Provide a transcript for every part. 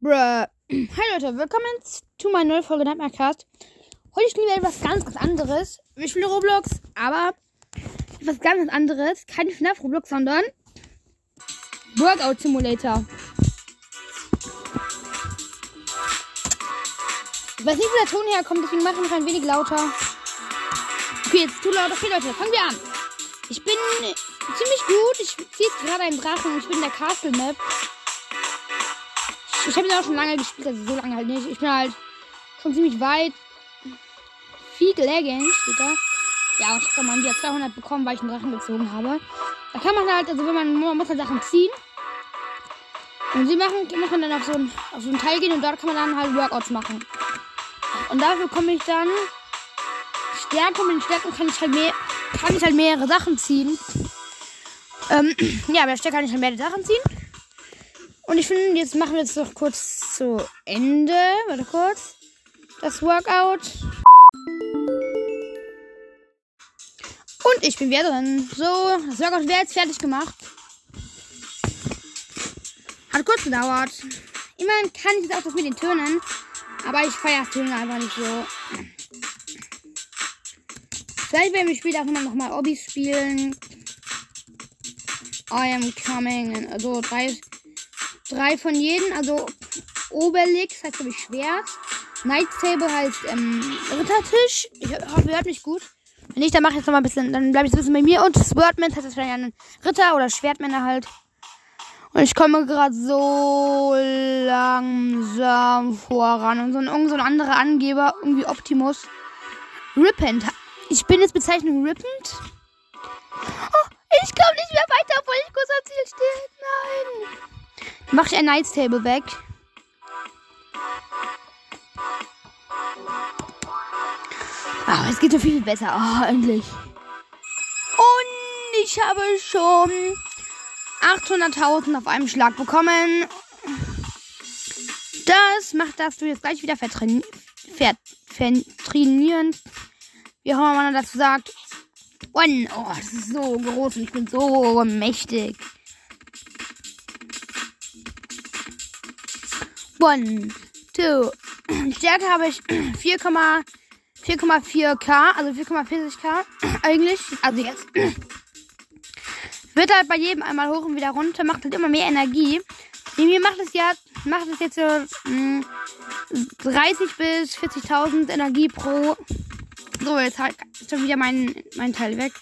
Bruh. Hi Leute, willkommen zu meiner neuen Folge Nightmarecast. Heute spielen wir etwas ganz, ganz anderes. Wir spielen Roblox, aber etwas ganz, ganz anderes. Kein FNAF Roblox, sondern Workout Simulator. Ich weiß nicht, wo der Ton herkommt, deswegen mache ich noch ein wenig lauter. Okay, jetzt zu laut. Okay, Leute, fangen wir an. Ich bin ziemlich gut. Ich ziehe jetzt gerade einen Drachen. Ich bin in der Castle Map. Ich habe ihn auch schon lange gespielt, also so lange halt nicht. Ich bin halt schon ziemlich weit. Viel Legend steht da. Ja, und ich habe mal wieder 200 bekommen, weil ich einen Drachen gezogen habe. Da kann man halt, also wenn man, man muss halt Sachen ziehen. Und sie machen, muss man dann auf so, ein, auf so einen Teil gehen und dort kann man dann halt Workouts machen. Und dafür komme ich dann Stärke. Und mit den Stärken kann ich halt mehr, kann ich halt mehrere Sachen ziehen. Ähm, ja, mit der Stärke kann ich halt mehrere Sachen ziehen. Und ich finde, jetzt machen wir jetzt noch kurz zu Ende. Warte kurz. Das Workout. Und ich bin wieder drin. So, das Workout wäre jetzt fertig gemacht. Hat kurz gedauert. Immerhin kann ich jetzt auch das mit den Tönen. Aber ich feiere das Tönen einfach nicht so. Vielleicht werden wir später auch immer noch mal Obbys spielen. I am coming. Also drei, drei von jedem. Also Obelix heißt glaube ich Schwert. Night Table heißt ähm, Rittertisch. Ich hoffe, ihr hört mich gut. Wenn nicht, dann mache ich jetzt noch mal ein bisschen, dann bleibe ich ein bisschen bei mir. Und Swordman heißt das vielleicht ein Ritter oder Schwertmänner halt. Und ich komme gerade so langsam voran. Und so ein, so ein anderer Angeber, irgendwie Optimus. Rippend. Ich bin jetzt Bezeichnung Rippend. Oh, ich komme nicht mehr weiter, obwohl ich kurz am Ziel stehe. Nein. Mache ich ein Knights Table weg. Ah, es geht so viel besser. Oh, endlich. Und ich habe schon 800.000 auf einem Schlag bekommen. Das macht, dass du jetzt gleich wieder vertrainieren. vertrainieren. Wie auch immer man dazu sagt. One. Oh, das ist so groß und ich bin so mächtig. One, two. Stärke habe ich 4,4k, also 4,40k eigentlich. Also jetzt. Wird halt bei jedem einmal hoch und wieder runter, macht halt immer mehr Energie. Mir macht es ja, macht es jetzt so mh, 30 bis 40.000 Energie pro. So, jetzt ist schon wieder mein, mein Teil weg.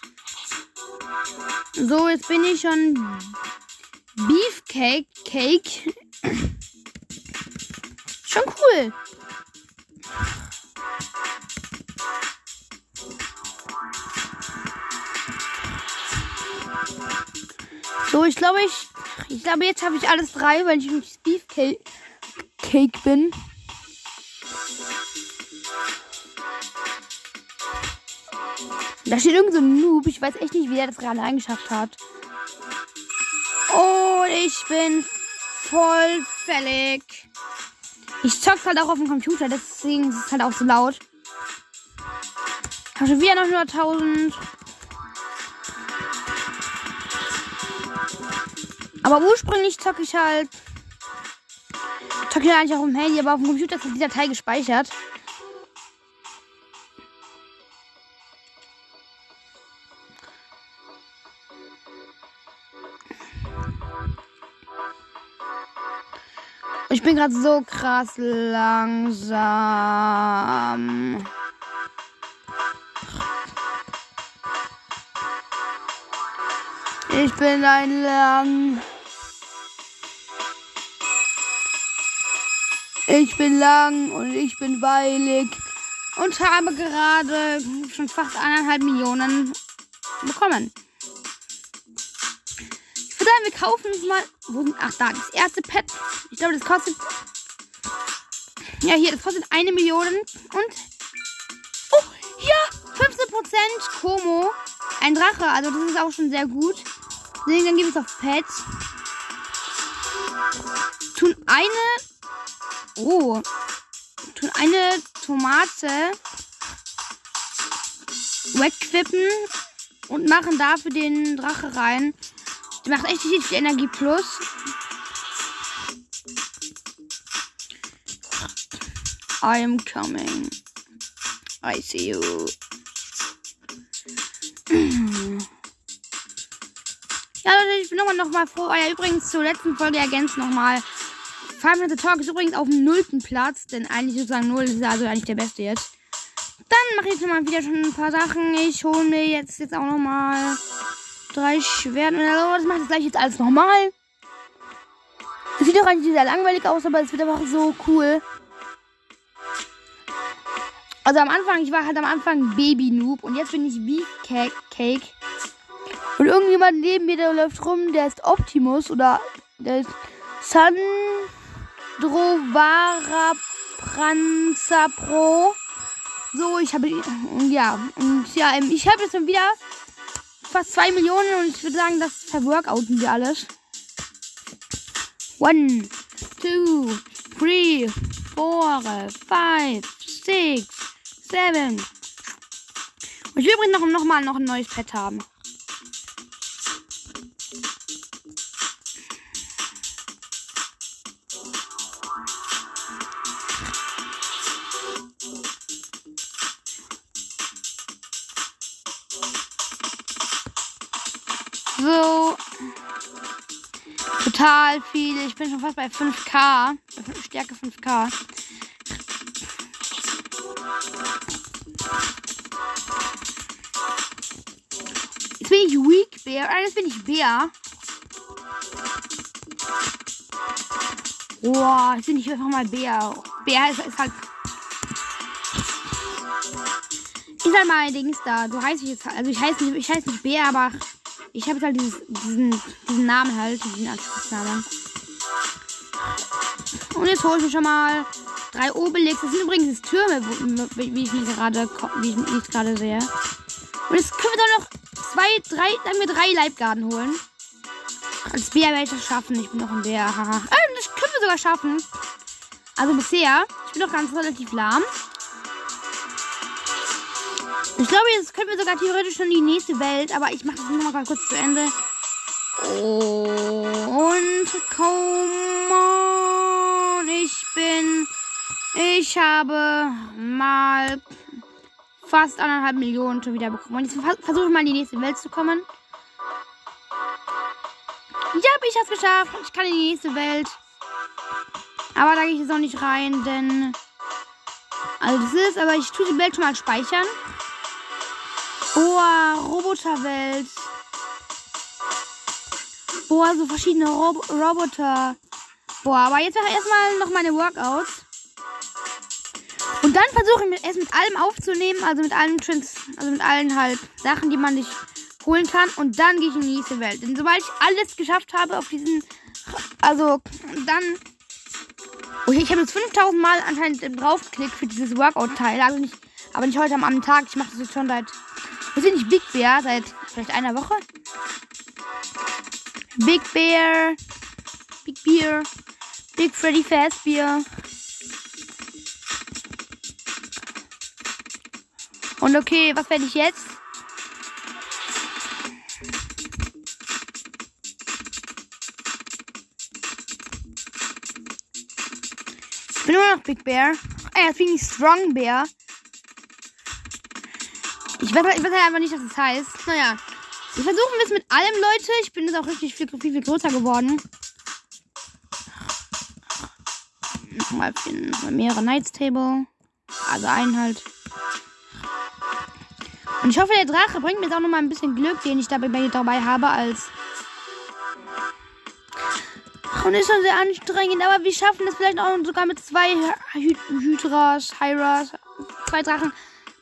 So, jetzt bin ich schon Beefcake. Cake. Schon cool. So, ich glaube, ich. Ich glaube, jetzt habe ich alles drei, weil ich nicht Beefcake Cake bin. Da steht irgend so ein Noob. Ich weiß echt nicht, wie er das gerade eingeschafft hat. Und ich bin voll fällig. Ich zock halt auch auf dem Computer, deswegen ist es halt auch so laut. Ich habe schon wieder noch nur 1000. Aber ursprünglich zocke ich halt. Zocke ich eigentlich auch im Handy, aber auf dem Computer ist die Datei gespeichert. Bin gerade so krass langsam. Ich bin ein lang. Ich bin lang und ich bin weilig und habe gerade schon fast eineinhalb Millionen bekommen. Kaufen uns mal. Wo sind, ach, da, das erste Pet. Ich glaube, das kostet. Ja, hier, das kostet eine Million. Und. Oh, hier, 15% Como. Ein Drache, also das ist auch schon sehr gut. Deswegen, dann ich es auf Pets. Tun eine. Oh. Tun eine Tomate. Wegquippen. und machen dafür den Drache rein. Die macht echt viel Energie plus. I am coming. I see you. Ja, Leute, ich bin nochmal noch mal froh. Ah ja, übrigens zur letzten Folge ergänzt nochmal. Five Minutes Talk ist übrigens auf dem nullten Platz, denn eigentlich sozusagen null ist also eigentlich der beste jetzt. Dann mache ich jetzt mal wieder schon ein paar Sachen. Ich hole mir jetzt, jetzt auch nochmal drei Schwerten. Das mache ich gleich jetzt alles nochmal. Es sieht doch eigentlich sehr langweilig aus, aber es wird einfach so cool. Also am Anfang, ich war halt am Anfang Baby-Noob und jetzt bin ich Beefcake. Und irgendjemand neben mir, der läuft rum, der ist Optimus oder der ist Sandrovara Pranza Pro. So, ich habe, ja, und ja, ich habe jetzt schon wieder fast zwei Millionen und ich würde sagen, das verworkouten wir alles. One, two, three, four, five, six, seven. Und ich will übrigens noch, noch mal noch ein neues Pet haben. Total viel. Ich bin schon fast bei 5K. Stärke 5K. Jetzt bin ich Weak Bear. Ah, jetzt bin ich Bär. Boah, jetzt bin ich einfach mal Bär. Bär ist, ist halt. Ist halt mal ein Dings da. Du heißt ich jetzt. Also ich heiße nicht, ich heiße nicht Bär, aber ich habe jetzt halt dieses, diesen, diesen Namen halt, diesen Anspruchsnamen. Und jetzt hole ich mir schon mal drei Obelix. Das sind übrigens Türme, wie ich gerade wie ich gerade sehe. Und jetzt können wir doch noch zwei, drei, sagen wir drei Leibgarden holen. Als Bär werde ich das schaffen. Ich bin noch ein Bär. Haha. Ähm, das können wir sogar schaffen. Also bisher. Ich bin doch ganz relativ lahm. Ich glaube, jetzt können wir sogar theoretisch schon die nächste Welt, aber ich mache das nur mal kurz zu Ende. Und come on, ich bin, ich habe mal fast anderthalb Millionen schon wieder bekommen. Und jetzt versuche ich mal in die nächste Welt zu kommen. Ja, ich habe es geschafft. Ich kann in die nächste Welt. Aber da gehe ich jetzt auch nicht rein, denn... Also das ist, aber ich tue die Welt schon mal speichern. Boah, Roboterwelt. Boah, so verschiedene Rob Roboter. Boah, aber jetzt mache ich erstmal noch meine Workouts. Und dann versuche ich es mit allem aufzunehmen, also mit allen Trends, also mit allen halt Sachen, die man nicht holen kann. Und dann gehe ich in die nächste Welt. Denn sobald ich alles geschafft habe auf diesen, also dann, oh, ich habe jetzt 5000 Mal anscheinend draufgeklickt für dieses Workout-Teil, also nicht, aber nicht heute am Abend Tag. Ich mache das jetzt schon seit wir sind nicht Big Bear seit vielleicht einer Woche. Big Bear. Big Bear. Big Freddy Fazbear. Und okay, was werde ich jetzt? Ich bin nur noch Big Bear. Ah, jetzt bin ich Strong Bear. Ich weiß, ich weiß halt einfach nicht, was das heißt. Naja. Wir versuchen es mit allem, Leute. Ich bin jetzt auch richtig viel, viel, viel größer geworden. Nochmal mehrere Knights Table. Also einen halt. Und ich hoffe, der Drache bringt mir jetzt auch nochmal ein bisschen Glück, den ich dabei, dabei habe, als. Und ist schon sehr anstrengend, aber wir schaffen es vielleicht auch sogar mit zwei Hy Hydras, Hyras, zwei Drachen.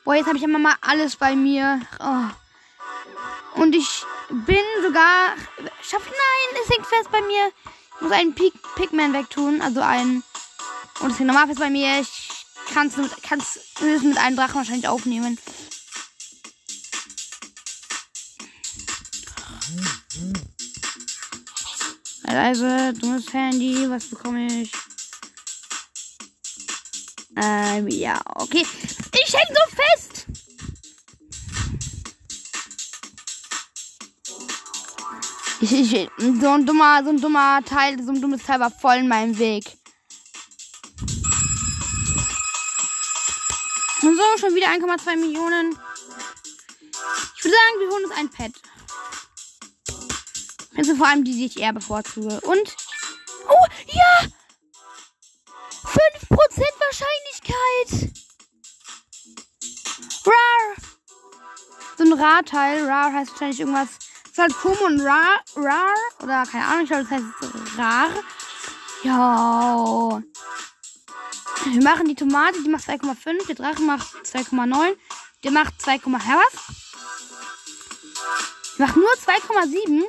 Boah, jetzt habe ich immer mal alles bei mir. Oh. Und ich bin sogar. Schaff, nein, es hängt fest bei mir. Ich muss einen Pig Pigman wegtun. Also einen. Und es hängt normal fest bei mir. Ich kann es mit, kann's mit einem Drachen wahrscheinlich aufnehmen. Also, dummes Handy, was bekomme ich? Ähm, ja, okay. Ich häng so fest! Ich, ich, so ein dummer, so ein dummer Teil, so ein dummes Teil war voll in meinem Weg. Und so, schon wieder 1,2 Millionen. Ich würde sagen, wir holen uns ein Pet. Also vor allem die, die ich eher bevorzuge. Und. Oh, ja! Wahrscheinlichkeit! Rar! So ein Rar-Teil. Rar heißt wahrscheinlich irgendwas. Ist halt Kum und Rar. Rar. Oder keine Ahnung, ich glaube, das heißt Rar. Ja. Wir machen die Tomate, die macht 2,5. Der Drache macht 2,9. Der macht 2, hä, was? Die macht nur 2,7.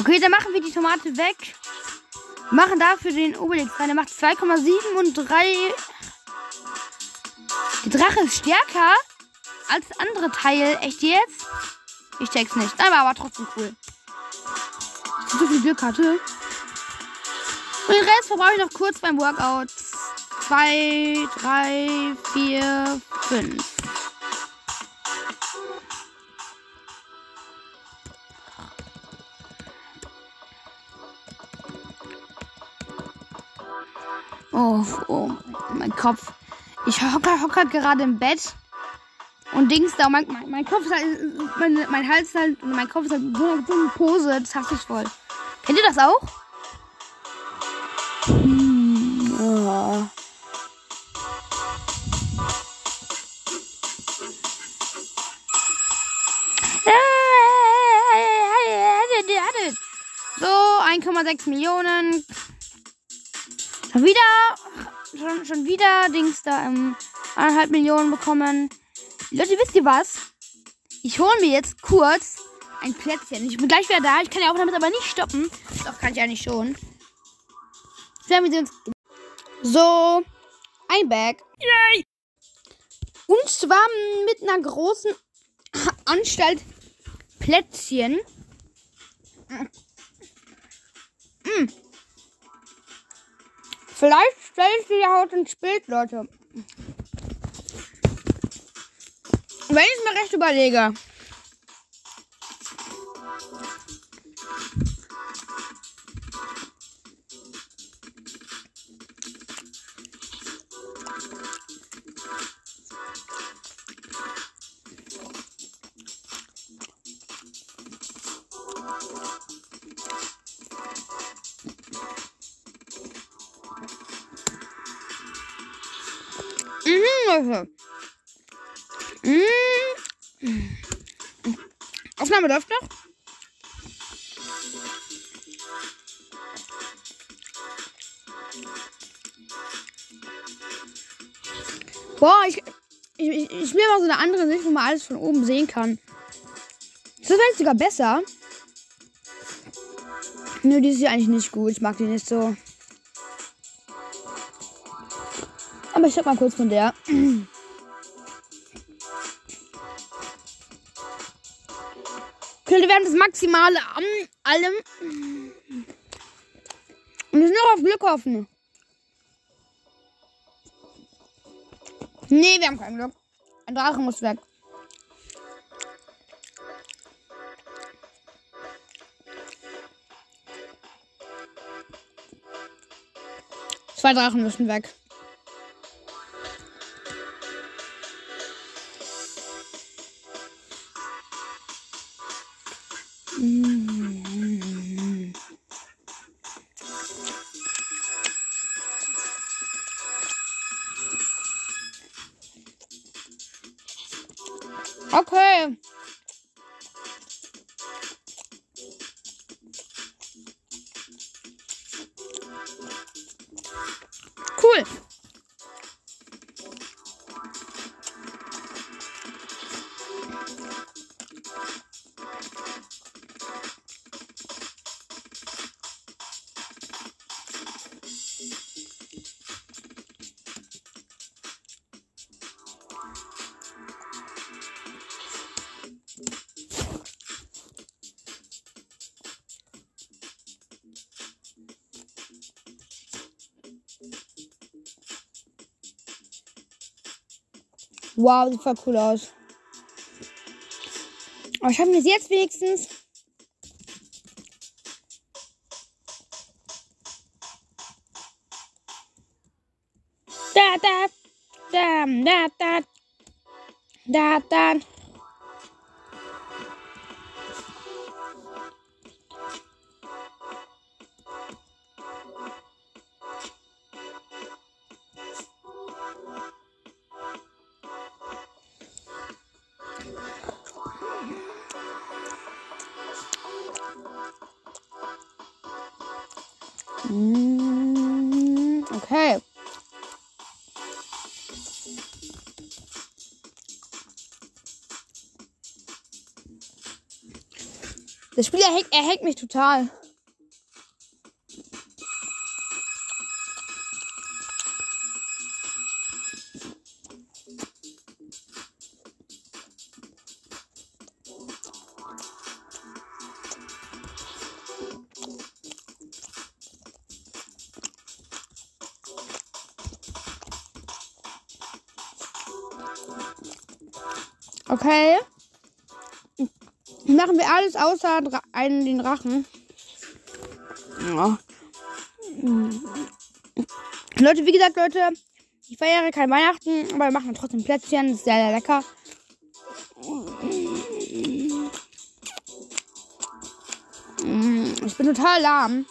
Okay, dann machen wir die Tomate weg. Machen dafür den Obelix rein. Der macht 2,7 und 3. Der Drache ist stärker als andere Teil. Echt jetzt? Ich check's nicht. Aber, aber trotzdem cool. Ich so viel Glück hatte. Und den Rest verbrauche ich noch kurz beim Workout. 2, 3, 4, 5. Oh, oh, mein Kopf. Ich hocke hocke gerade im Bett und Dings da. Mein, mein, mein Kopf ist halt, mein, mein Hals ist halt, mein Kopf ist halt so eine, so eine Pose. Das hasse ich voll. Kennt ihr das auch? Hm, oh. So, 1,6 Millionen. Schon wieder, schon, schon wieder Dings da ähm, 1,5 Millionen bekommen. Leute, wisst ihr was? Ich hole mir jetzt kurz ein Plätzchen. Ich bin gleich wieder da. Ich kann ja auch damit aber nicht stoppen. Doch, kann ich eigentlich schon. wir uns. So, ein Bag. Yay! Und zwar mit einer großen Anstalt Plätzchen. Mm. Vielleicht stelle ich sie ja heute ins Bild, Leute. Wenn ich mir recht überlege. Mhm, Mhm. Aufnahme läuft noch. Boah, ich, ich, ich, ich spiele mal so eine andere Sicht, wo man alles von oben sehen kann. Das wäre sogar besser. Nö, die ist ja eigentlich nicht gut. Ich mag die nicht so. Aber ich sag mal kurz von der. Okay, wir haben das Maximale an allem. Und wir sind noch auf Glück hoffen. Nee, wir haben kein Glück. Ein Drache muss weg. Zwei Drachen müssen weg. Wow, sieht voll cool aus. Aber schaffen wir es jetzt wenigstens? Da, da, da, da, da, da, da. Das Spiel erhängt, erhängt mich total. Okay. Alles außer einen, den Drachen. Ja. Leute, wie gesagt, Leute, ich feiere kein Weihnachten, aber wir machen trotzdem Plätzchen. Das ist sehr, sehr lecker. Ich bin total lahm.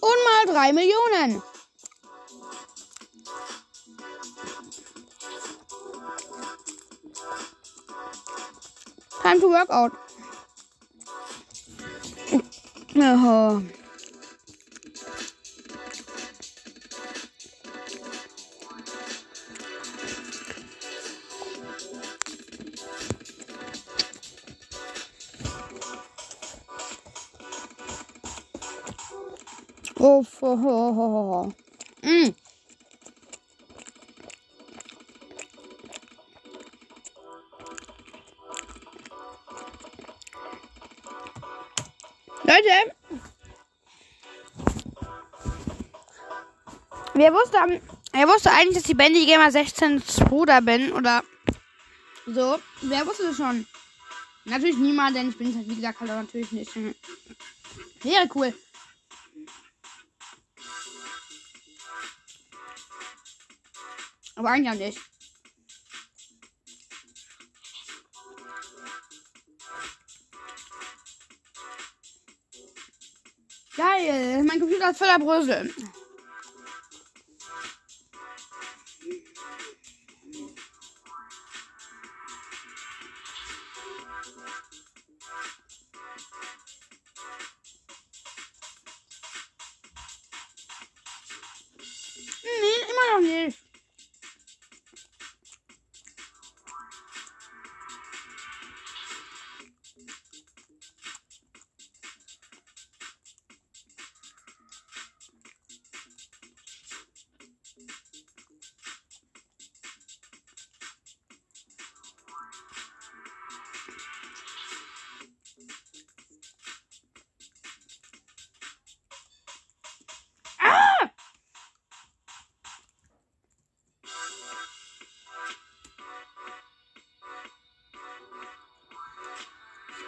Und mal drei Millionen. To work out. Oh. Oh, ho, ho, ho, ho. Mm. Wer wusste, wer wusste eigentlich, dass ich Bandy Gamer 16 Bruder bin oder so? Wer wusste das schon? Natürlich niemand, denn ich bin es halt wie gesagt halt natürlich nicht. Wäre cool. Aber eigentlich auch nicht. Geil, mein Computer ist voller Brösel.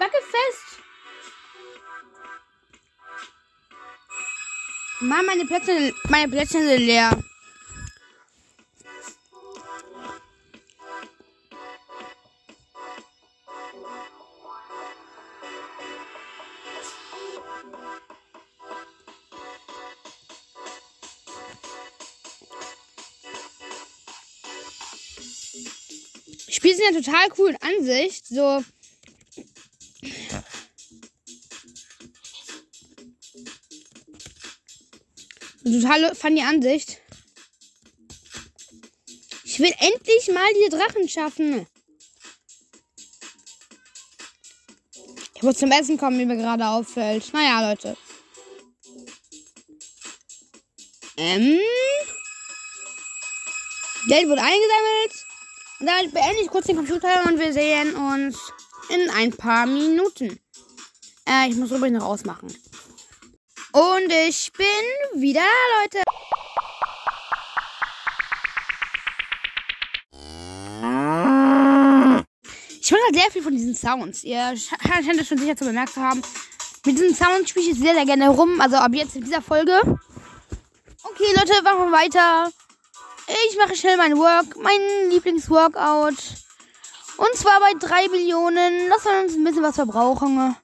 Backe fest. Mann, meine Plätze, meine Plätze sind leer. Spiele sind ja total cool in Ansicht. So, Totale funny Ansicht. Ich will endlich mal die Drachen schaffen. Ich muss zum Essen kommen, wie mir gerade auffällt. Naja, Leute. Ähm. Geld wurde eingesammelt. Und damit beende ich kurz den Computer und wir sehen uns in ein paar Minuten. Äh, ich muss übrigens noch ausmachen. Und ich bin wieder da, Leute. Ich höre halt sehr viel von diesen Sounds. Ihr scheint das schon sicher zu bemerkt zu haben. Mit diesen Sounds spiele ich sehr, sehr gerne rum. Also ab jetzt in dieser Folge. Okay, Leute, machen wir weiter. Ich mache schnell mein Work, mein Lieblingsworkout. Und zwar bei 3 Millionen. Lass uns ein bisschen was verbrauchen.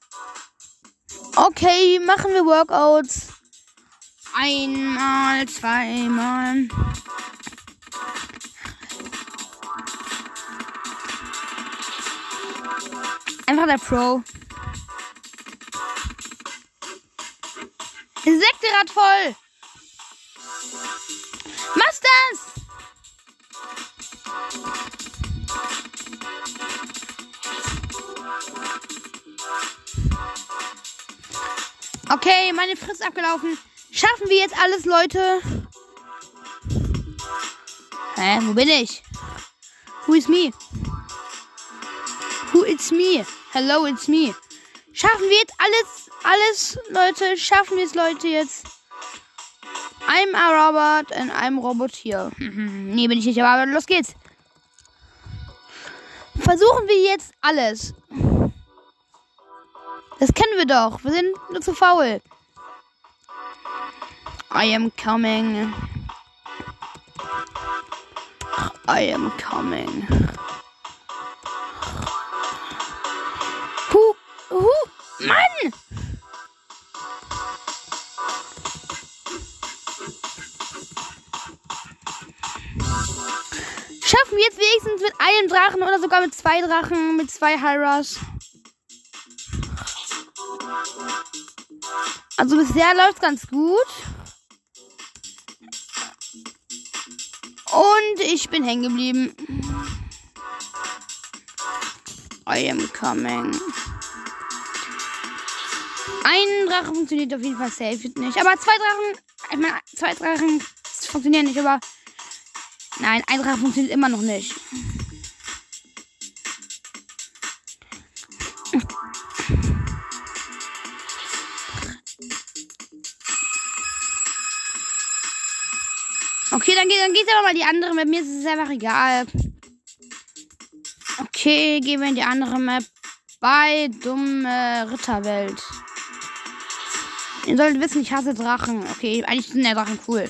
Okay, machen wir Workouts. Einmal, zweimal. Einfach der Pro. Insektenrad voll. Okay, meine Frist abgelaufen. Schaffen wir jetzt alles, Leute? Hä, wo bin ich? Who is me? Who it's me? Hello, it's me. Schaffen wir jetzt alles, alles, Leute? Schaffen wir es, Leute, jetzt? I'm a robot and I'm robot hier. nee, bin ich nicht, aber los geht's. Versuchen wir jetzt alles. Das kennen wir doch. Wir sind nur zu faul. I am coming. I am coming. Hu, hu, Mann! Schaffen wir jetzt wenigstens mit einem Drachen oder sogar mit zwei Drachen, mit zwei Hyras. Also bisher läuft ganz gut. Und ich bin hängen geblieben. I am coming. Ein Drache funktioniert auf jeden Fall safe nicht. Aber zwei Drachen. Ich meine, zwei Drachen funktionieren nicht, aber. Nein, ein Drache funktioniert immer noch nicht. Geht aber mal die andere Map. Mir ist es einfach egal. Okay, gehen wir in die andere Map. Bei dumme Ritterwelt. Ihr solltet wissen, ich hasse Drachen. Okay, eigentlich sind ja Drachen cool.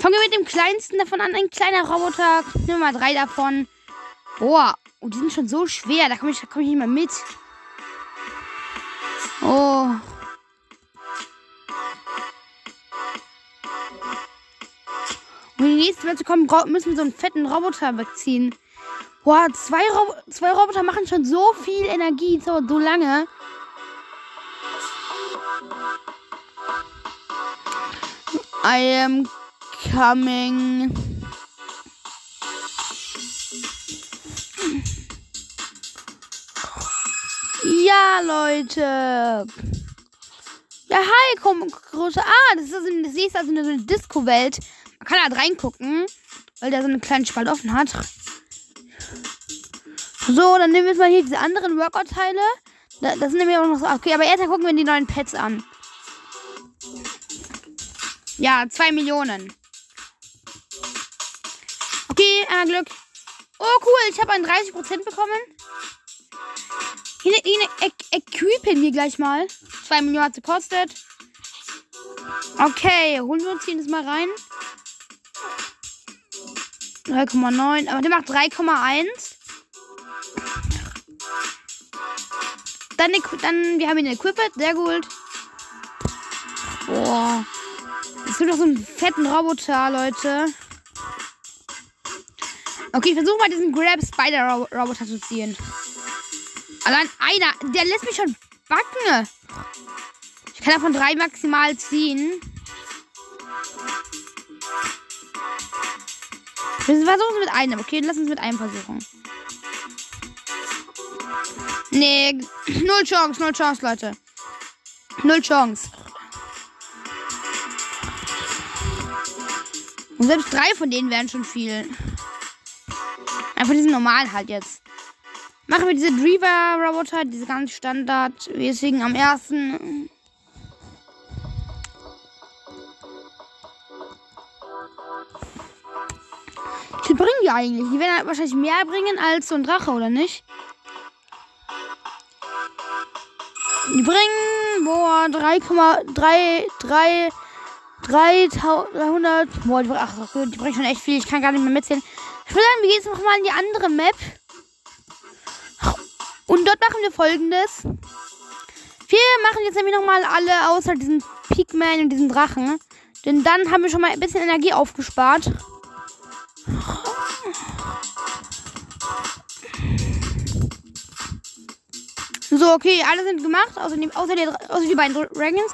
Fangen wir mit dem kleinsten davon an. Ein kleiner Roboter. Nehmen wir mal drei davon. Boah, oh, die sind schon so schwer. Da komme ich, komm ich nicht mehr mit. Oh. Um die nächste Welt zu kommen, müssen wir so einen fetten Roboter wegziehen. Boah, zwei, Rob zwei Roboter machen schon so viel Energie, so, so lange. I am coming. Ja, Leute. Ja, hi, komm, große. Ah, das ist, also, das ist also eine Disco-Welt. Man kann halt reingucken, weil der so eine kleine Spalt offen hat. So, dann nehmen wir jetzt mal hier diese anderen Workout-Teile. Da, das sind nämlich auch noch so. Okay, aber erst gucken wir die neuen Pets an. Ja, zwei Millionen. Okay, äh, Glück. Oh, cool. Ich habe einen 30% bekommen. Hier e equipen wir gleich mal. Zwei Millionen hat sie gekostet. Okay, holen wir uns hier das mal rein. 3,9. Aber der macht 3,1. Dann, dann, wir haben ihn equipped. Sehr gut. Boah. Es gibt doch so einen fetten Roboter, Leute. Okay, ich versuche mal diesen Grab Spider Roboter zu ziehen. Allein einer, der lässt mich schon backen. Ich kann davon drei maximal ziehen. Wir versuchen es mit einem. Okay, lass uns mit einem versuchen. Nee, null Chance, null Chance, Leute. Null Chance. Und selbst drei von denen wären schon viel. Einfach diesen normal halt jetzt. Machen wir diese Dreamer-Roboter, diese ganz standardmäßigen am ersten. Eigentlich? Die werden halt wahrscheinlich mehr bringen als so ein Drache, oder nicht? Die bringen, boah, 3,3, 300, boah, die, ach, die bringen schon echt viel. Ich kann gar nicht mehr mitzählen. Ich würde sagen, wir gehen jetzt nochmal in die andere Map. Und dort machen wir folgendes. Wir machen jetzt nämlich nochmal alle außer diesen Pigman und diesen Drachen. Denn dann haben wir schon mal ein bisschen Energie aufgespart. So, okay, alle sind gemacht, außer die, außer die, außer die beiden Dragons.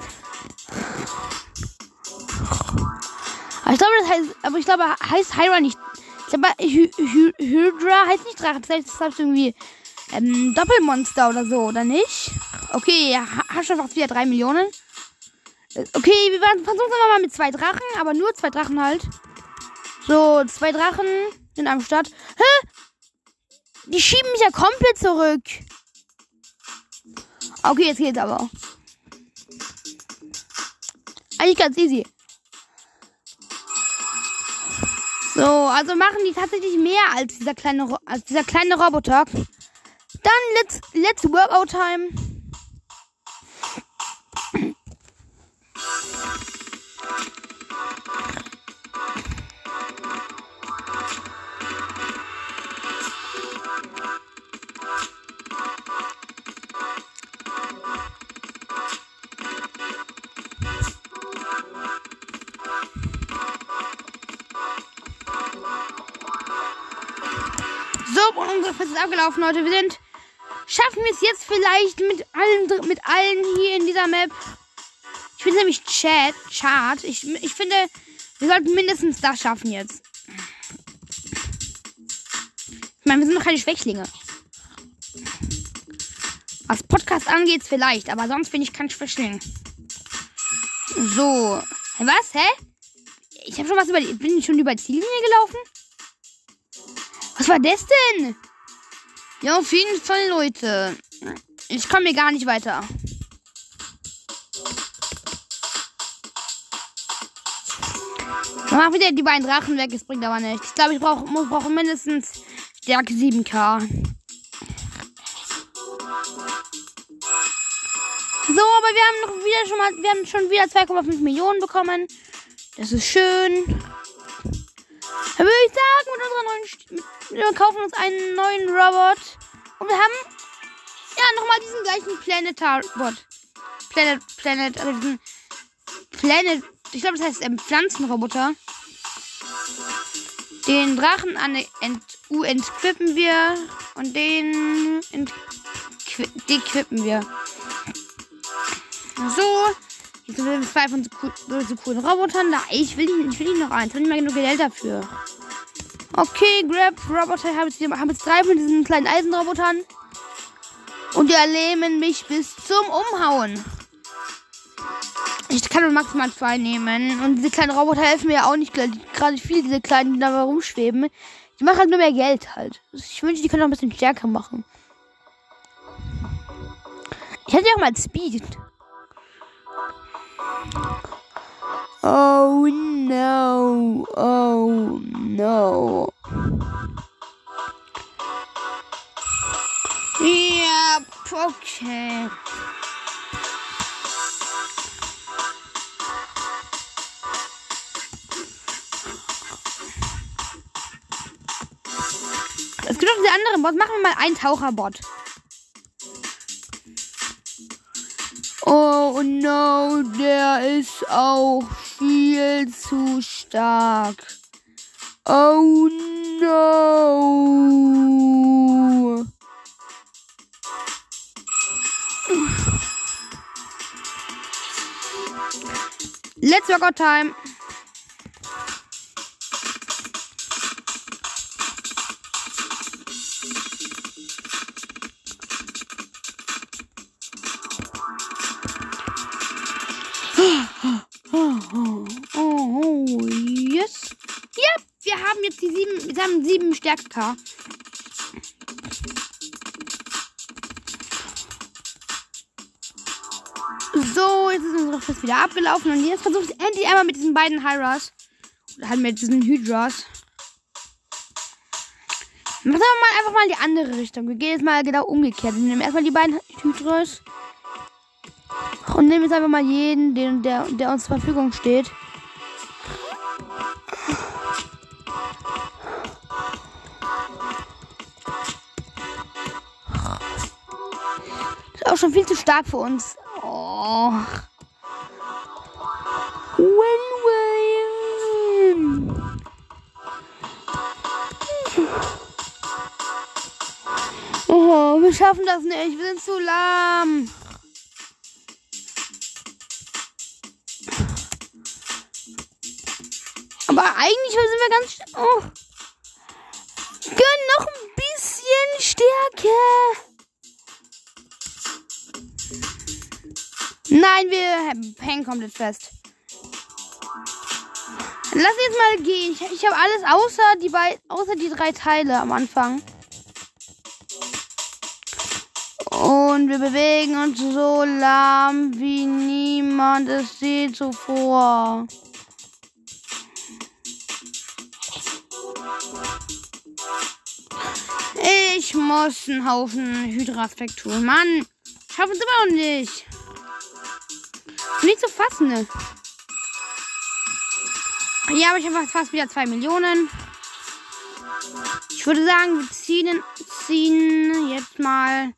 Aber ich glaube, das heißt, aber ich glaube, heißt Hyra nicht. Ich glaube, Hy Hy Hydra heißt nicht Drache, das heißt, das irgendwie ähm, Doppelmonster oder so, oder nicht? Okay, du einfach wieder drei Millionen. Äh, okay, wir versuchen es mal mit zwei Drachen, aber nur zwei Drachen halt. So, zwei Drachen sind am Start. Hä? Die schieben mich ja komplett zurück. Okay, jetzt geht's aber. Eigentlich ganz easy. So, also machen die tatsächlich mehr als dieser kleine, als dieser kleine Roboter. Dann let's, let's Workout Time. Abgelaufen, Leute. Wir sind. Schaffen wir es jetzt vielleicht mit allen, mit allen hier in dieser Map? Ich finde nämlich Chat, Chart. Ich, ich finde, wir sollten mindestens das schaffen jetzt. Ich meine, wir sind noch keine Schwächlinge. Was Podcast angeht, vielleicht, aber sonst bin ich kein Schwächling. So. Was? Hä? Ich habe schon was über die. Bin ich schon über die Ziellinie gelaufen? Was war das denn? Ja, auf jeden Fall, Leute. Ich komme hier gar nicht weiter. Mach wieder die beiden Drachen weg, es bringt aber nichts. Ich glaube, ich brauche brauch mindestens Stärke 7k. So, aber wir haben noch wieder schon mal, wir haben schon wieder 2,5 Millionen bekommen. Das ist schön. Dann würde ich sagen, mit unserer neuen, wir kaufen uns einen neuen Robot. Und wir haben, ja, nochmal diesen gleichen Planetar-Bot. Planet, Planet, also diesen Planet, ich glaube, das heißt ähm, Pflanzenroboter. Den Drachen an ent, uh, entquippen wir und den dequippen wir. So, jetzt sind wir zwei von so, so coolen Robotern da. Ich will ich will nicht noch eins, ich habe nicht mehr genug Geld dafür. Okay, Grab, Roboter, habe jetzt, hab jetzt drei von diesen kleinen Eisenrobotern. Und die erlähmen mich bis zum Umhauen. Ich kann nur maximal zwei nehmen. Und diese kleinen Roboter helfen mir ja auch nicht gerade viel, diese kleinen, die da rumschweben. Die machen halt nur mehr Geld halt. Ich wünsche, die können auch ein bisschen stärker machen. Ich hätte ja auch mal Speed. Oh no. Oh no. Ja, okay. Es gibt auch diese anderen Bots. Machen wir mal einen Taucherbot. Oh no, der ist auch viel zu stark. Oh no. Let's work out time. Wir haben sieben Stärke. So, jetzt ist unsere Frist wieder abgelaufen und jetzt versuche ich endlich einmal mit diesen beiden Hyras. Oder halt mit diesen Hydras. Machen wir mal einfach mal in die andere Richtung. Wir gehen jetzt mal genau umgekehrt. Wir nehmen erstmal die beiden Hydros. Und nehmen jetzt einfach mal jeden, den, der, der uns zur Verfügung steht. Schon viel zu stark für uns. Oh. Win, win. Oh, wir schaffen das nicht. Wir sind zu lahm. Aber eigentlich sind wir ganz. Oh. Gönn noch ein bisschen Stärke. Nein, wir hängen komplett fest. Lass jetzt mal gehen. Ich, ich habe alles außer die bei, außer die drei Teile am Anfang. Und wir bewegen uns so lahm wie niemand es je zuvor. Ich muss einen Haufen Hydras wegtun. Mann, schaffen es immer noch nicht. Nicht zu fassen, ne? Ja, aber ich habe fast wieder 2 Millionen. Ich würde sagen, wir ziehen, ziehen jetzt mal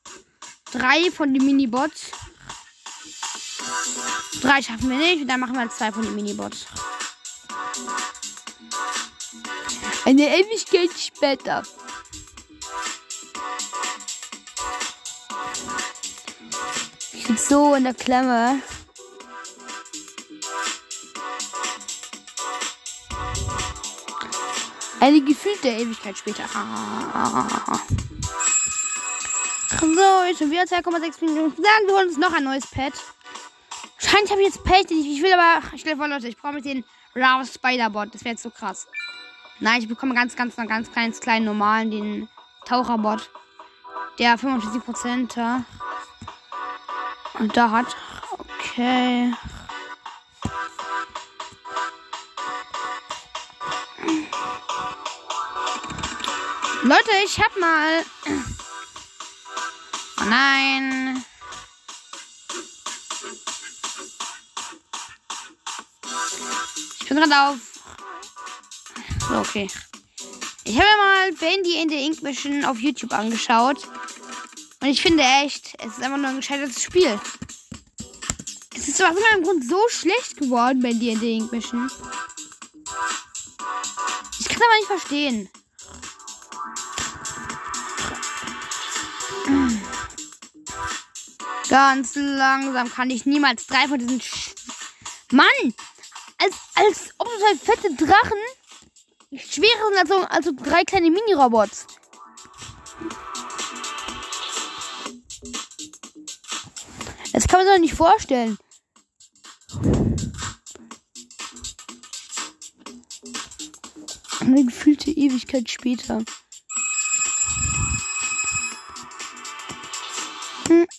drei von den Minibots. Drei schaffen wir nicht, und dann machen wir zwei von den Minibots. Eine Ewigkeit später. Ich bin so in der Klemme. Eine gefühlte Ewigkeit später. Ah. So, jetzt schon wieder 2,6 Minuten. Sagen wir holen uns noch ein neues Pet. Scheint habe ich jetzt Pech. Ich ich will aber. Stell dir vor, Leute, ich brauche mit den Raw Spider-Bot. Das wäre jetzt so krass. Nein, ich bekomme ganz, ganz, ganz, ganz kleinen, kleinen normalen, den Taucherbot. Der 45% da. Und da hat. Okay. Leute, ich hab mal. Oh nein. Ich bin gerade auf. So, okay. Ich habe mal Bandy in the Ink Mission auf YouTube angeschaut. Und ich finde echt, es ist einfach nur ein gescheitertes Spiel. Es ist aus irgendeinem Grund so schlecht geworden bei D&D Ink Mission. Ich kann aber nicht verstehen. Ganz langsam kann ich niemals drei von diesen Sch Mann! Als, als ob total fette Drachen schwerer sind als so, als so drei kleine Mini-Robots. Das kann man sich nicht vorstellen. Eine gefühlte Ewigkeit später.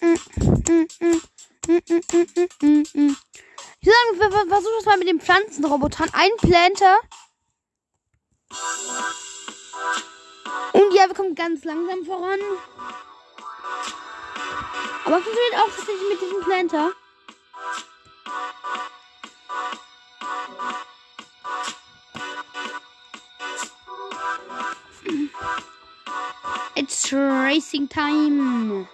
Ich sage, wir wir versuchen es mal mit den Pflanzenrobotern. Ein Planter. Und ja, wir kommen ganz langsam voran. Aber funktioniert auch tatsächlich mit diesem Planter. It's racing time.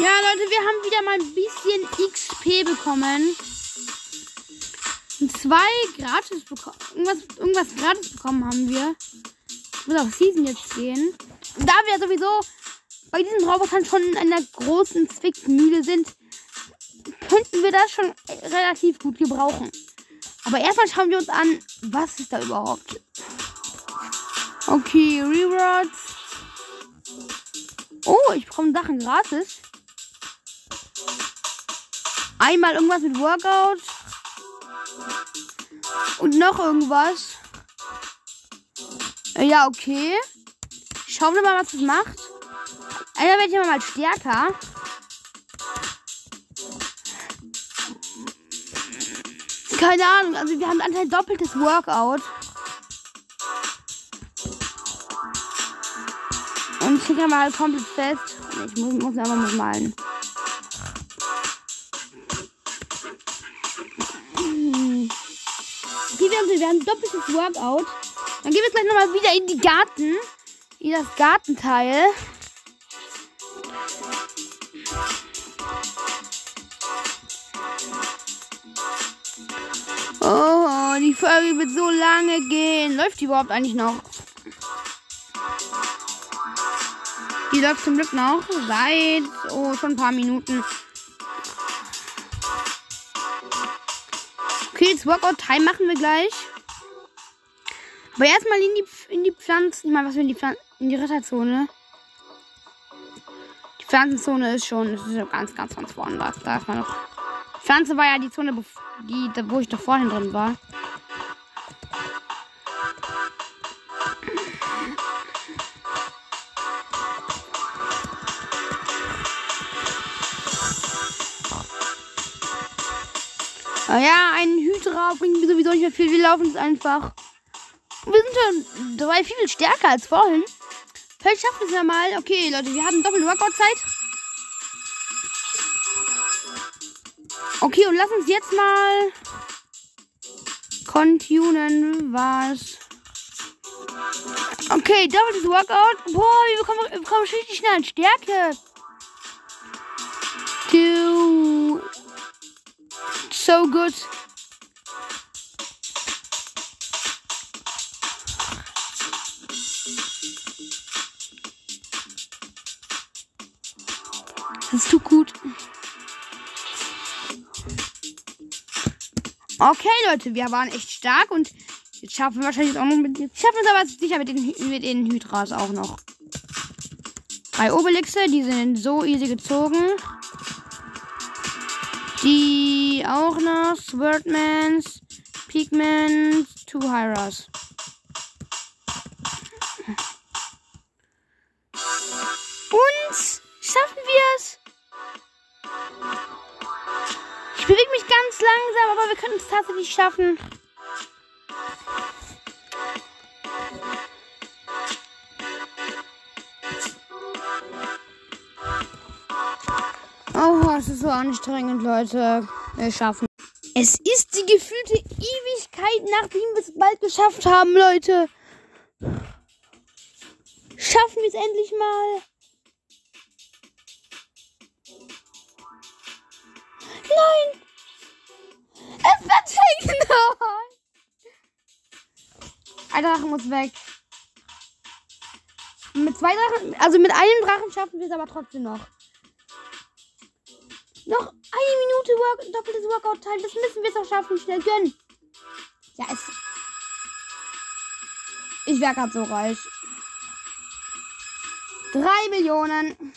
Ja, Leute, wir haben wieder mal ein bisschen XP bekommen. Und zwei gratis bekommen. Irgendwas, irgendwas gratis bekommen haben wir. Ich muss auf Season jetzt gehen. Und da wir sowieso bei diesen Robotern schon in einer großen Zwickmühle sind, könnten wir das schon relativ gut gebrauchen. Aber erstmal schauen wir uns an, was ist da überhaupt. Okay, Rewards. Oh, ich bekomme Sachen gratis. Einmal irgendwas mit Workout. Und noch irgendwas. Äh, Ja, okay. Schauen wir mal, was das macht. Einer werde ich aber mal stärker. Keine Ahnung, also wir haben anscheinend doppeltes Workout. Und kann man halt komplett fest. Ich muss, muss aber mal malen. Wir haben, haben doppeltes Workout. Dann gehen wir gleich nochmal wieder in die Garten. In das Gartenteil. Oh, die Folge wird so lange gehen. Läuft die überhaupt eigentlich noch? Die läuft zum Glück noch seit oh, schon ein paar Minuten. Okay, das Workout-Time machen wir gleich. Aber erstmal in die, in die Pflanzen. Ich meine, was für in die Pflanzen. In die Ritterzone. Die Pflanzenzone ist schon. Das ist ja ganz, ganz, ganz vorne. Da, ist man noch. Pflanze war ja die Zone, die, wo ich doch vorhin drin war. Ja, ein Hydra bringt mir sowieso nicht mehr viel. Wir laufen es einfach. Wir sind schon drei viel stärker als vorhin. Vielleicht schaffen wir es ja mal. Okay, Leute, wir haben doppelte Workout-Zeit. Okay, und lass uns jetzt mal continuen, was. Okay, doppeltes Workout. Boah, wir bekommen, wir bekommen richtig schnell an Stärke. Two. So good. Okay, Leute, wir waren echt stark und jetzt schaffen wir wahrscheinlich auch noch mit. Jetzt schaffen wir es aber sicher mit den, mit den Hydras auch noch. Drei Obelixe, die sind so easy gezogen. Die auch noch. Swordmans, Pigments, Two Hyras. Es tatsächlich schaffen. Oh, es ist so anstrengend, Leute. Wir schaffen. Es ist die gefühlte Ewigkeit, nachdem wir es bald geschafft haben, Leute. Schaffen wir es endlich mal. Ein Drachen muss weg. Mit zwei Drachen, also mit einem Drachen schaffen wir es aber trotzdem noch. Noch eine Minute Work, doppeltes Workout-Teil. Das müssen wir auch schaffen. Schnell gönnen. Ja, es. Ich wäre gerade so reich. Drei Millionen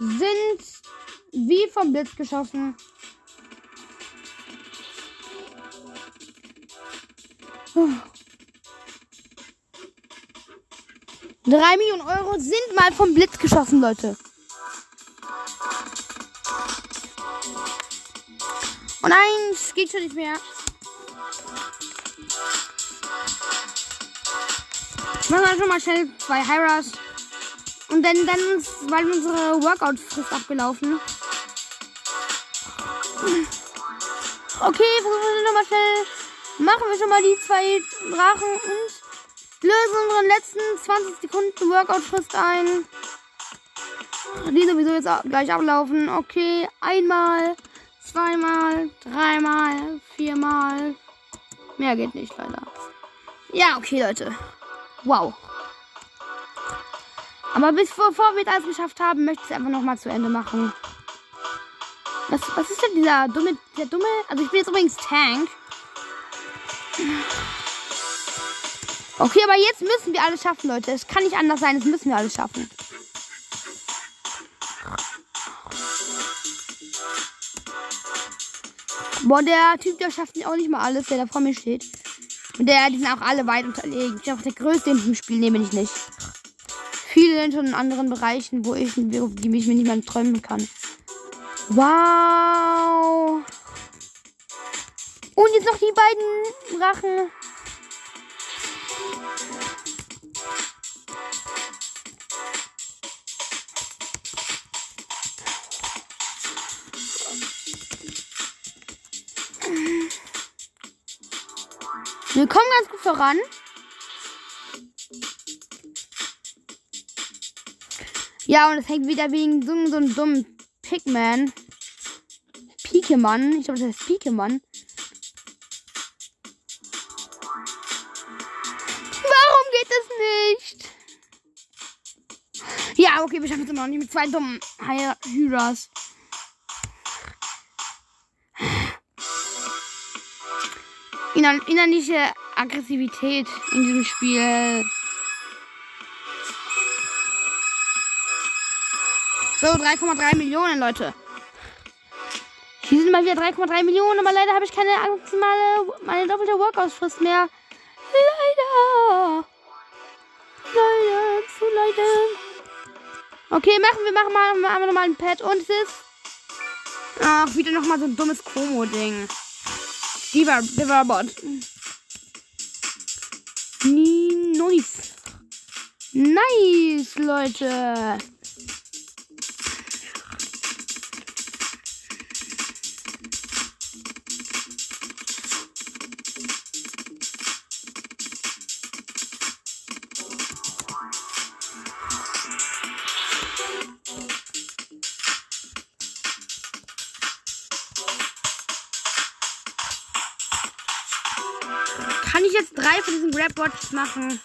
sind wie vom Blitz geschossen. Drei Millionen Euro sind mal vom Blitz geschossen, Leute. Und eins geht schon nicht mehr. Machen wir schon mal schnell zwei Hyras. Und dann, dann ist, weil unsere Workout-Frist abgelaufen. Okay, versuchen wir nochmal schnell. Machen wir schon mal die zwei Drachen und lösen unseren letzten 20 Sekunden Workout-Frist ein. Die sowieso jetzt gleich ablaufen. Okay, einmal, zweimal, dreimal, viermal. Mehr geht nicht, leider. Ja, okay, Leute. Wow. Aber bis bevor wir das geschafft haben, möchte ich es einfach nochmal zu Ende machen. Was, was ist denn dieser dumme, der dumme? Also ich bin jetzt übrigens Tank. Okay, aber jetzt müssen wir alles schaffen, Leute. Es kann nicht anders sein, es müssen wir alles schaffen. Boah, der Typ, der schafft auch nicht mal alles, der da vor mir steht. Und der, die sind auch alle weit unterlegen. Ich bin auch der Größte diesem Spiel, nehme ich nicht. Viele sind schon in anderen Bereichen, wo ich, die mich nicht mehr träumen kann. Wow. Und jetzt noch die beiden Drachen. Wir kommen ganz gut voran. Ja, und es hängt wieder wegen so, so einem dummen Pigman. Pikemann. Ich glaube, das heißt Pikemann. Warum geht es nicht? Ja, okay, wir schaffen es immer noch nicht mit zwei dummen Hy- Hyras. Innerliche Aggressivität in diesem Spiel. So, 3,3 Millionen, Leute. Hier sind mal wieder 3,3 Millionen, aber leider habe ich keine maximale, meine doppelte Workout-Frist mehr. Leider. Leider, zu leider. Okay, machen wir machen mal, machen wir nochmal ein Pad und es ist. Ach, wieder nochmal so ein dummes Komo-Ding. Die war, der war Bot. Nice. Nice, Leute. Grab-Bots machen?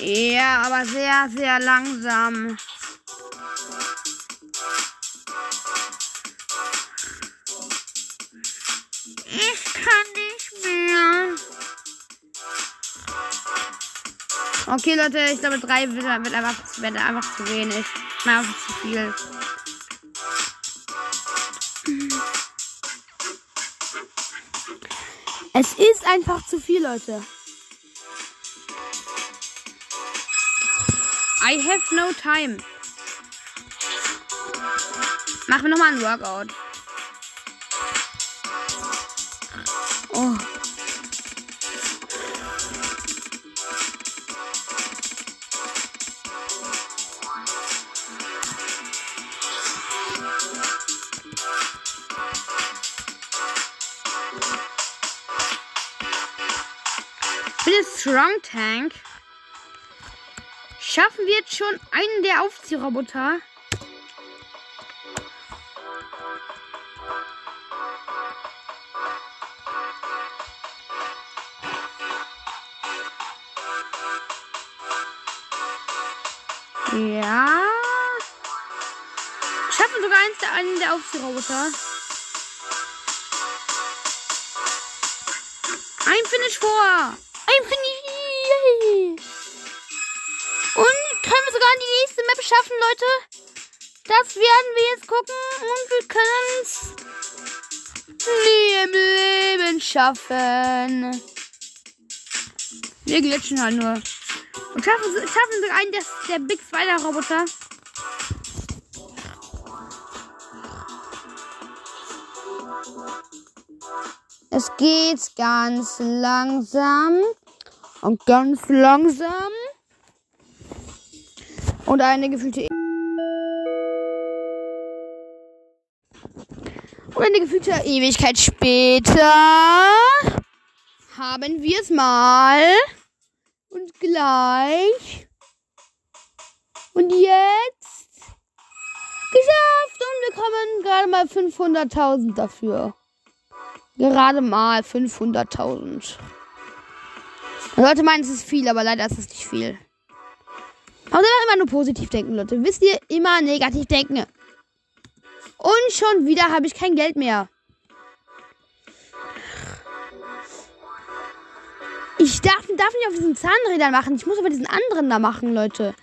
Ja, aber sehr, sehr langsam. Ich kann nicht mehr. Okay, Leute, ich glaube, drei wird, wird, einfach, wird einfach zu wenig. Einfach zu viel. Es ist einfach zu viel, Leute. I have no time. Machen wir nochmal ein Workout. Oh. Bitte Strong Tank. Schaffen wir jetzt schon einen der Aufziehroboter? Ja. Schaffen sogar eins der, einen der Aufziehroboter. Ein Finish vor. Ein Finish. Map schaffen, Leute? Das werden wir jetzt gucken. Und wir können es nie im Leben schaffen. Wir glitschen halt nur. Und schaffen, schaffen sogar einen der, der Big Spider Roboter. Es geht ganz langsam und ganz langsam. Und eine gefühlte. E- Und eine gefühlte Ewigkeit später haben wir es mal. Und gleich. Und jetzt. Geschafft! Und wir bekommen gerade mal 500.000 dafür. Gerade mal 500.000. Leute meinen, es ist viel, aber leider ist es nicht viel. Aber immer nur positiv denken, Leute. Wisst ihr, immer negativ denken. Und schon wieder habe ich kein Geld mehr. Ich darf, darf nicht auf diesen Zahnrädern machen. Ich muss aber diesen anderen da machen, Leute.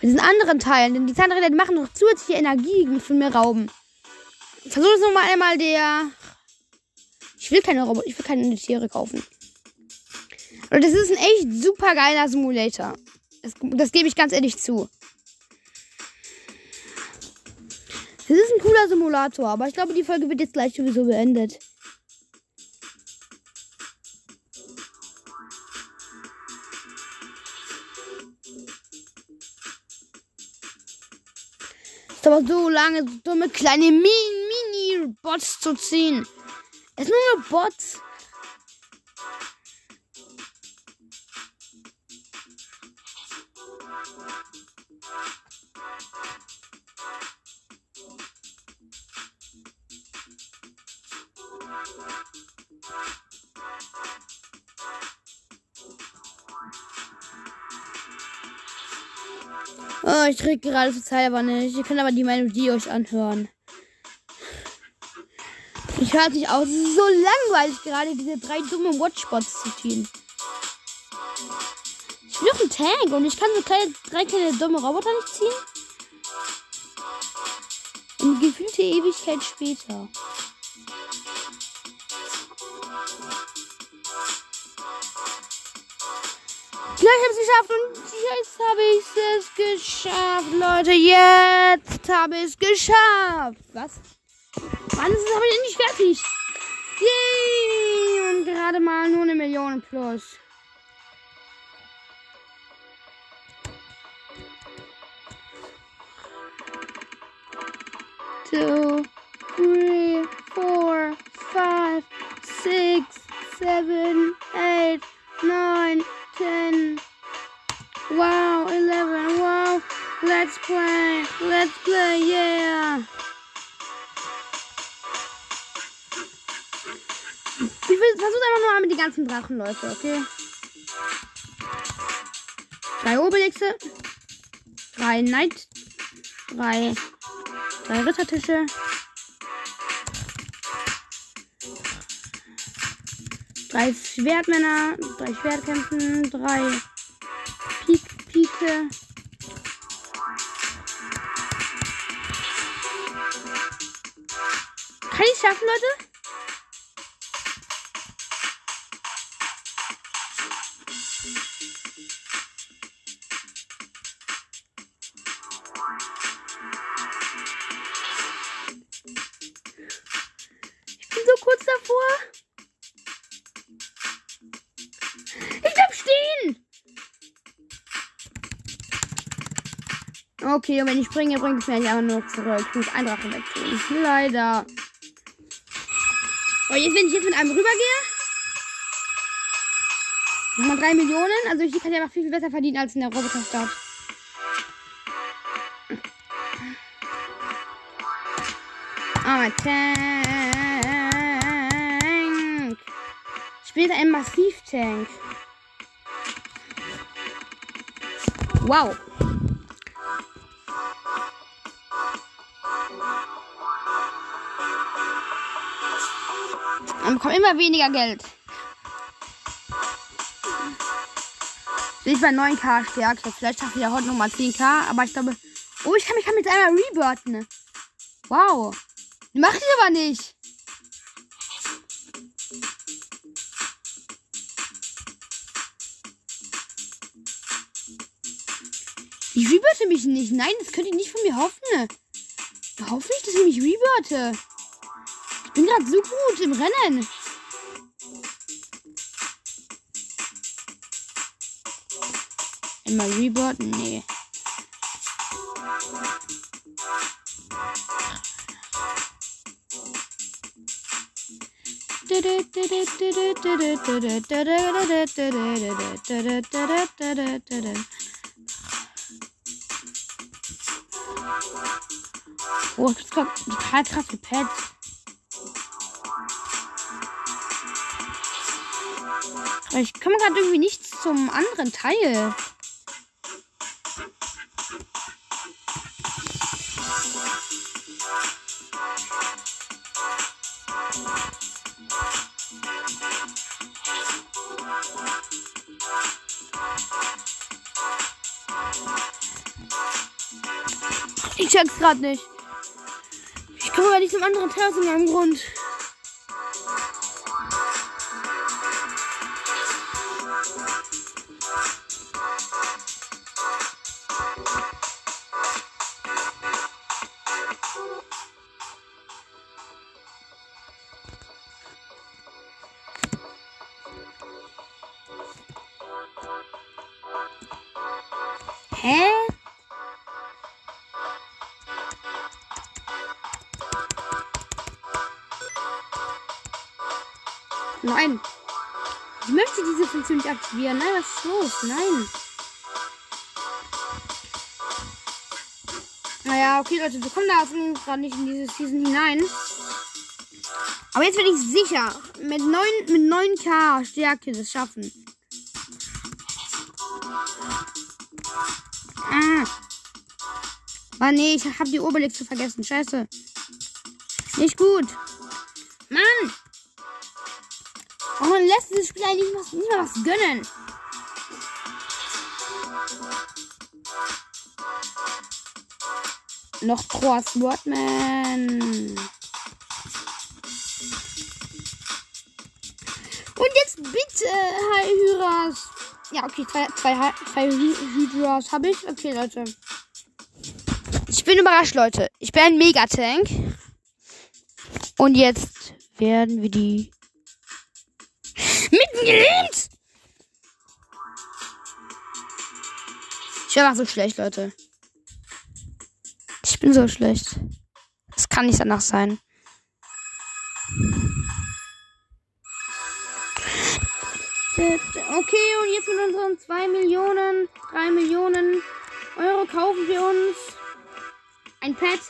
Mit diesen anderen Teilen. Denn die Zahnräder die machen noch zusätzliche Energie von mir rauben. Versuch es nochmal einmal der. Ich will keine Roboter, ich will keine Tiere kaufen. Und das ist ein echt super geiler Simulator. Das, das gebe ich ganz ehrlich zu. Es ist ein cooler Simulator, aber ich glaube, die Folge wird jetzt gleich sowieso beendet. Ist aber so lange, so dumme kleine Mini-Bots zu ziehen. Es sind nur Bots. Oh, ich krieg gerade zur Zeit aber nicht. Ihr könnt aber die Melodie euch anhören. Ich höre nicht aus. Es ist so langweilig gerade, diese drei dumme Watchbots zu ziehen. Tank und ich kann so kleine, drei kleine dumme Roboter nicht ziehen. Eine gefühlte Ewigkeit später. Gleich habe ich es geschafft und jetzt habe ich es geschafft, Leute. Jetzt habe ich es geschafft. Was? Wann ist es aber nicht fertig? Yay! Und gerade mal nur eine Million plus. Two, three, four, five, six, seven, eight, nine, ten. Wow, eleven. Wow. Let's play. Let's play. Yeah. Ich will, versuch einfach nur mal mit den ganzen Drachen, Leute, okay? Drei Obelixe. Drei Knight. Drei. Drei Rittertische. Drei Schwertmänner. Drei Schwertkämpfen. Drei Pik Pike. Kann ich schaffen, Leute? Okay, und wenn ich springe, bringt es mir einfach nur noch zurück. Ich muss einen Drachen wegtun. Leider. Oh, jetzt, wenn ich jetzt mit einem rübergehe. Nochmal 3 Millionen. Also ich kann ja einfach viel, viel besser verdienen als in der Roboterstadt. Ah, Tank. Ich bin ein Massiv-Tank. Wow. Und bekomme immer weniger Geld. Bin ich bei 9k stärker. Vielleicht schaffe ich ja heute nochmal 10k. Aber ich glaube. Oh, ich kann mich mit einmal rebirten. Wow. Mach ich aber nicht. Ich rebirte mich nicht. Nein, das könnt ihr nicht von mir hoffen. Hoffe ich, dass ich mich rebirte. Bin gerade so gut im Rennen. Immer rebirten? Nee. Oh, ich bin total krass gepatcht. Ich komme gerade irgendwie nicht zum anderen Teil. Ich check's gerade nicht. Ich komme aber nicht zum anderen Teil aus irgendeinem Grund. Aktivieren. Nein, was ist los? Nein. Naja, okay, Leute, wir kommen da gerade nicht in diese Season hinein. Aber jetzt werde ich sicher mit 9, mit 9k Stärke das schaffen. Ah. Ah, nee, ich habe die Obelix vergessen. Scheiße. Nicht gut. Lässt dieses Spiel eigentlich nicht, nicht mal was gönnen? Noch Thor Swordman. Und jetzt bitte, Hyras. Ja, okay, zwei, zwei, zwei Hydras habe ich. Okay, Leute. Ich bin überrascht, Leute. Ich bin ein Megatank. Und jetzt werden wir die mitten gelähmt. Ich bin einfach so schlecht, Leute. Ich bin so schlecht. Das kann nicht danach sein. Okay, und jetzt mit unseren 2 Millionen, 3 Millionen Euro kaufen wir uns ein Pet.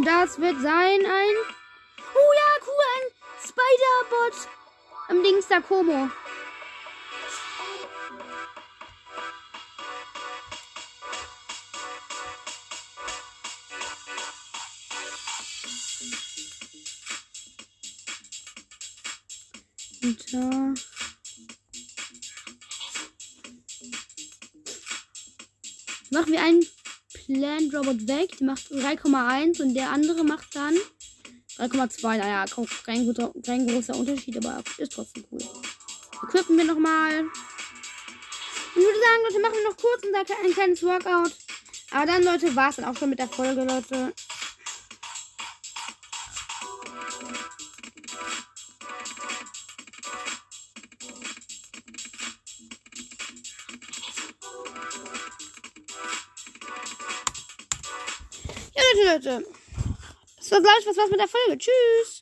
Und das wird sein ein. Oh ja, cool, ein Spider-Bot. Am Dings da Como. Und da. Plant Robot weg. Die macht 3,1 und der andere macht dann 3,2. Naja, kein, guter, kein großer Unterschied, aber ist trotzdem cool. Equippen wir nochmal. Ich würde sagen, Leute, machen wir noch kurz ein kleines Workout. Aber dann, Leute, war es dann auch schon mit der Folge, Leute. Gleich was, was mit der Folge. Tschüss.